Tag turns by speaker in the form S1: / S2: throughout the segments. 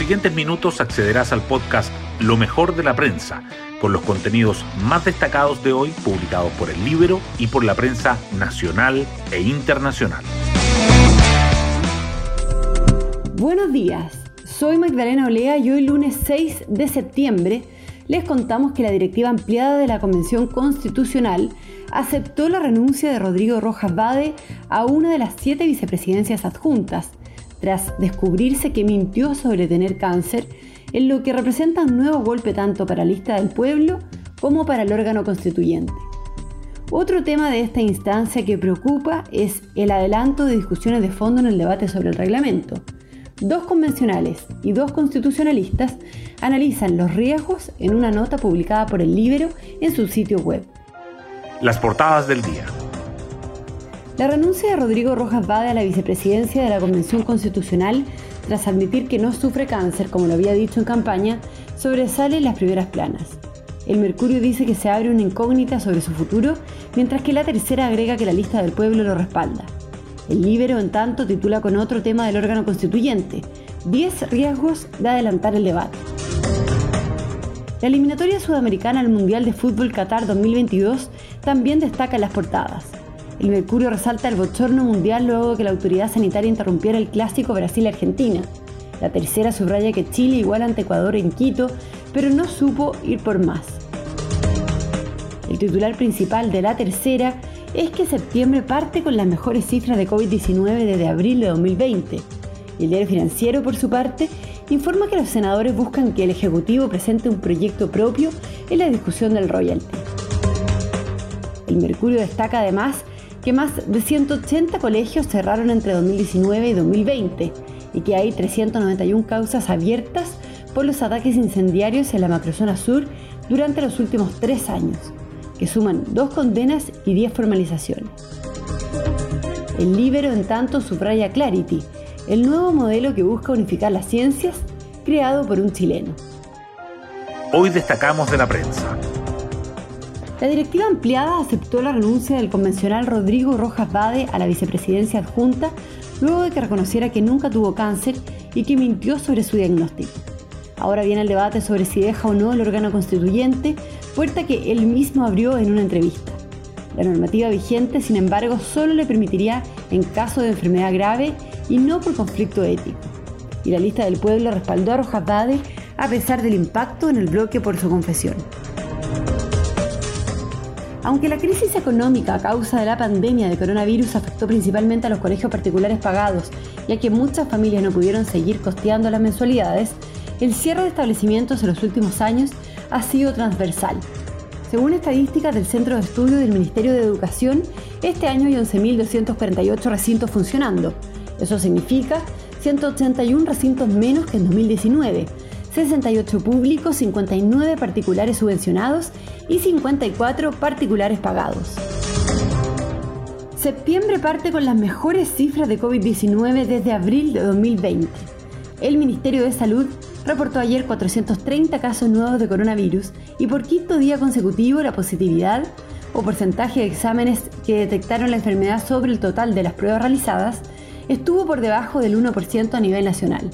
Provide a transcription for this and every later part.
S1: siguientes minutos accederás al podcast Lo mejor de la prensa, con los contenidos más destacados de hoy publicados por el libro y por la prensa nacional e internacional.
S2: Buenos días, soy Magdalena Olea y hoy lunes 6 de septiembre les contamos que la directiva ampliada de la Convención Constitucional aceptó la renuncia de Rodrigo Rojas Bade a una de las siete vicepresidencias adjuntas, tras descubrirse que mintió sobre tener cáncer, en lo que representa un nuevo golpe tanto para la lista del pueblo como para el órgano constituyente. Otro tema de esta instancia que preocupa es el adelanto de discusiones de fondo en el debate sobre el reglamento. Dos convencionales y dos constitucionalistas analizan los riesgos en una nota publicada por el Libero en su sitio web.
S1: Las portadas del día.
S2: La renuncia de Rodrigo Rojas Bade a la vicepresidencia de la Convención Constitucional, tras admitir que no sufre cáncer, como lo había dicho en campaña, sobresale en las primeras planas. El Mercurio dice que se abre una incógnita sobre su futuro, mientras que la tercera agrega que la lista del pueblo lo respalda. El Libero, en tanto, titula con otro tema del órgano constituyente, 10 riesgos de adelantar el debate. La eliminatoria sudamericana al Mundial de Fútbol Qatar 2022 también destaca en las portadas. El Mercurio resalta el bochorno mundial luego que la autoridad sanitaria interrumpiera el clásico Brasil-Argentina. La tercera subraya que Chile igual ante Ecuador en Quito, pero no supo ir por más. El titular principal de la tercera es que septiembre parte con las mejores cifras de COVID-19 desde abril de 2020. El diario financiero, por su parte, informa que los senadores buscan que el Ejecutivo presente un proyecto propio en la discusión del royalty. El Mercurio destaca además que más de 180 colegios cerraron entre 2019 y 2020 y que hay 391 causas abiertas por los ataques incendiarios en la macrozona sur durante los últimos tres años, que suman dos condenas y 10 formalizaciones. El Libero, en tanto, subraya Clarity, el nuevo modelo que busca unificar las ciencias creado por un chileno.
S1: Hoy destacamos de la prensa.
S2: La directiva ampliada aceptó la renuncia del convencional Rodrigo Rojas Bade a la vicepresidencia adjunta luego de que reconociera que nunca tuvo cáncer y que mintió sobre su diagnóstico. Ahora viene el debate sobre si deja o no el órgano constituyente, puerta que él mismo abrió en una entrevista. La normativa vigente, sin embargo, solo le permitiría en caso de enfermedad grave y no por conflicto ético. Y la lista del pueblo respaldó a Rojas Bade a pesar del impacto en el bloque por su confesión. Aunque la crisis económica a causa de la pandemia de coronavirus afectó principalmente a los colegios particulares pagados, ya que muchas familias no pudieron seguir costeando las mensualidades, el cierre de establecimientos en los últimos años ha sido transversal. Según estadísticas del Centro de Estudio del Ministerio de Educación, este año hay 11.248 recintos funcionando, eso significa 181 recintos menos que en 2019, 68 públicos, 59 particulares subvencionados y 54 particulares pagados. Septiembre parte con las mejores cifras de COVID-19 desde abril de 2020. El Ministerio de Salud reportó ayer 430 casos nuevos de coronavirus y por quinto día consecutivo la positividad o porcentaje de exámenes que detectaron la enfermedad sobre el total de las pruebas realizadas estuvo por debajo del 1% a nivel nacional.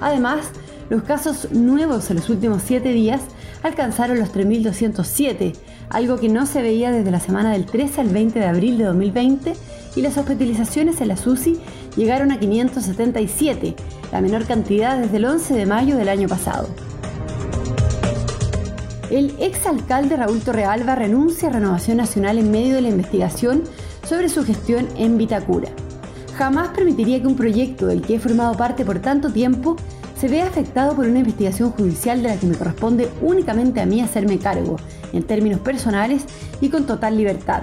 S2: Además, los casos nuevos en los últimos 7 días alcanzaron los 3.207, algo que no se veía desde la semana del 13 al 20 de abril de 2020, y las hospitalizaciones en la SUSI llegaron a 577, la menor cantidad desde el 11 de mayo del año pasado. El exalcalde Raúl Torrealba renuncia a Renovación Nacional en medio de la investigación sobre su gestión en Vitacura jamás permitiría que un proyecto del que he formado parte por tanto tiempo se vea afectado por una investigación judicial de la que me corresponde únicamente a mí hacerme cargo, en términos personales y con total libertad,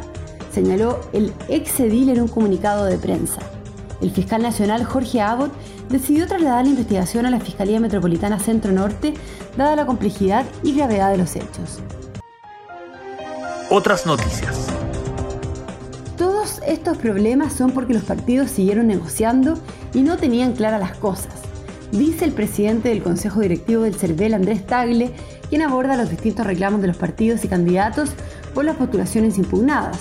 S2: señaló el ex edil en un comunicado de prensa. El fiscal nacional Jorge Abbott decidió trasladar la investigación a la Fiscalía Metropolitana Centro Norte, dada la complejidad y gravedad de los hechos.
S1: Otras noticias
S2: estos problemas son porque los partidos siguieron negociando y no tenían claras las cosas, dice el presidente del Consejo Directivo del CERVEL, Andrés Tagle, quien aborda los distintos reclamos de los partidos y candidatos por las postulaciones impugnadas,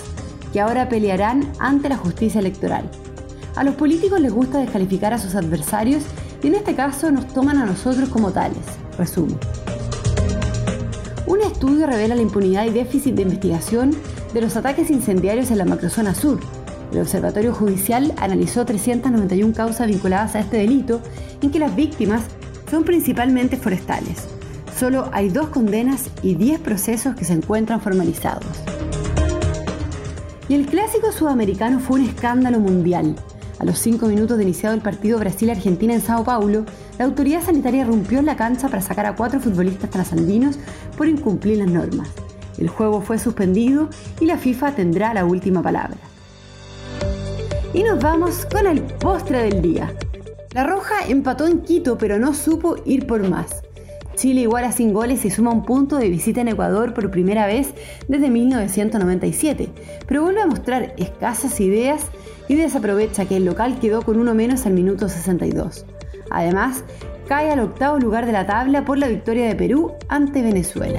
S2: que ahora pelearán ante la justicia electoral. A los políticos les gusta descalificar a sus adversarios y en este caso nos toman a nosotros como tales. Resumo. Un estudio revela la impunidad y déficit de investigación de los ataques incendiarios en la macrozona sur. El Observatorio Judicial analizó 391 causas vinculadas a este delito en que las víctimas son principalmente forestales. Solo hay dos condenas y 10 procesos que se encuentran formalizados. Y el clásico sudamericano fue un escándalo mundial. A los cinco minutos de iniciado el partido Brasil-Argentina en Sao Paulo, la autoridad sanitaria rompió la cancha para sacar a cuatro futbolistas trasandinos por incumplir las normas. El juego fue suspendido y la FIFA tendrá la última palabra. Y nos vamos con el postre del día. La Roja empató en Quito pero no supo ir por más. Chile iguala sin goles y suma un punto de visita en Ecuador por primera vez desde 1997, pero vuelve a mostrar escasas ideas y desaprovecha que el local quedó con uno menos al minuto 62. Además, cae al octavo lugar de la tabla por la victoria de Perú ante Venezuela.